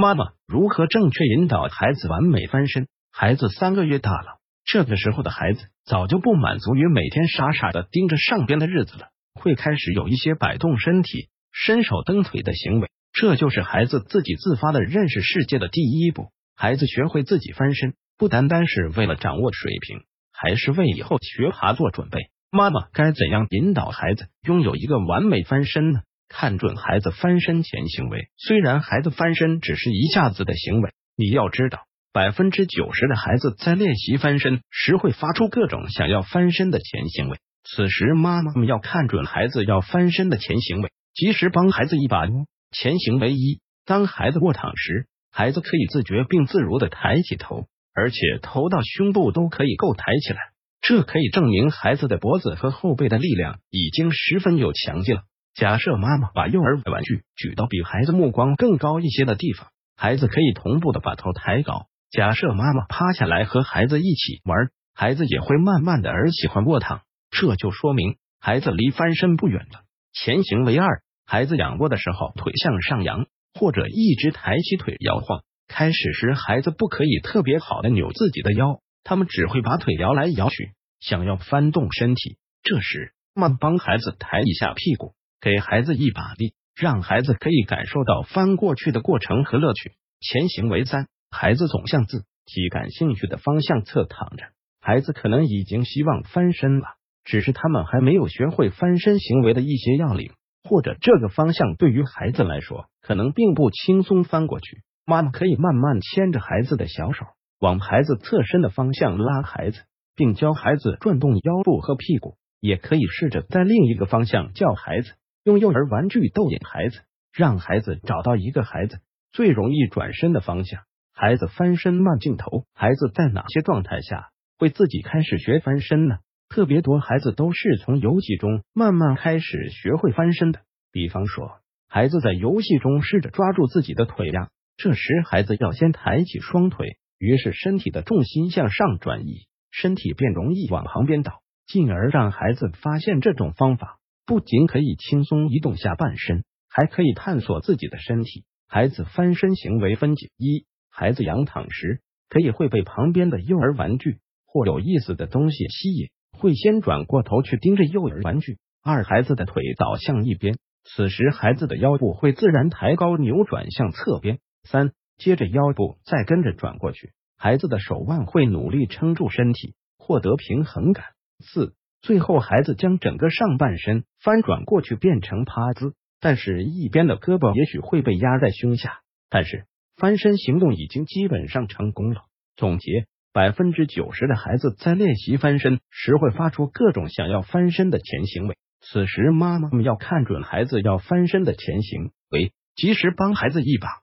妈妈如何正确引导孩子完美翻身？孩子三个月大了，这个时候的孩子早就不满足于每天傻傻的盯着上边的日子了，会开始有一些摆动身体、伸手蹬腿的行为。这就是孩子自己自发的认识世界的第一步。孩子学会自己翻身，不单单是为了掌握水平，还是为以后学爬做准备。妈妈该怎样引导孩子拥有一个完美翻身呢？看准孩子翻身前行为。虽然孩子翻身只是一下子的行为，你要知道，百分之九十的孩子在练习翻身时会发出各种想要翻身的前行为。此时，妈妈们要看准孩子要翻身的前行为，及时帮孩子一把。前行为一：当孩子卧躺时，孩子可以自觉并自如的抬起头，而且头到胸部都可以够抬起来。这可以证明孩子的脖子和后背的力量已经十分有强劲了。假设妈妈把幼儿玩具举到比孩子目光更高一些的地方，孩子可以同步的把头抬高。假设妈妈趴下来和孩子一起玩，孩子也会慢慢的而喜欢卧躺，这就说明孩子离翻身不远了。前行为二。孩子仰卧的时候，腿向上扬，或者一直抬起腿摇晃。开始时，孩子不可以特别好的扭自己的腰，他们只会把腿摇来摇去，想要翻动身体。这时，慢帮孩子抬一下屁股，给孩子一把力，让孩子可以感受到翻过去的过程和乐趣。前行为三，孩子总向自己感兴趣的方向侧躺着。孩子可能已经希望翻身了，只是他们还没有学会翻身行为的一些要领。或者这个方向对于孩子来说可能并不轻松翻过去，妈妈可以慢慢牵着孩子的小手，往孩子侧身的方向拉孩子，并教孩子转动腰部和屁股。也可以试着在另一个方向叫孩子，用幼儿玩具逗引孩子，让孩子找到一个孩子最容易转身的方向。孩子翻身慢镜头，孩子在哪些状态下会自己开始学翻身呢？特别多孩子都是从游戏中慢慢开始学会翻身的。比方说，孩子在游戏中试着抓住自己的腿呀，这时孩子要先抬起双腿，于是身体的重心向上转移，身体便容易往旁边倒，进而让孩子发现这种方法不仅可以轻松移动下半身，还可以探索自己的身体。孩子翻身行为分解：一、孩子仰躺时，可以会被旁边的幼儿玩具或有意思的东西吸引。会先转过头去盯着幼儿玩具。二孩子的腿倒向一边，此时孩子的腰部会自然抬高，扭转向侧边。三接着腰部再跟着转过去，孩子的手腕会努力撑住身体，获得平衡感。四最后孩子将整个上半身翻转过去变成趴姿，但是一边的胳膊也许会被压在胸下，但是翻身行动已经基本上成功了。总结。百分之九十的孩子在练习翻身时会发出各种想要翻身的前行为，此时妈妈们要看准孩子要翻身的前行为，及时帮孩子一把。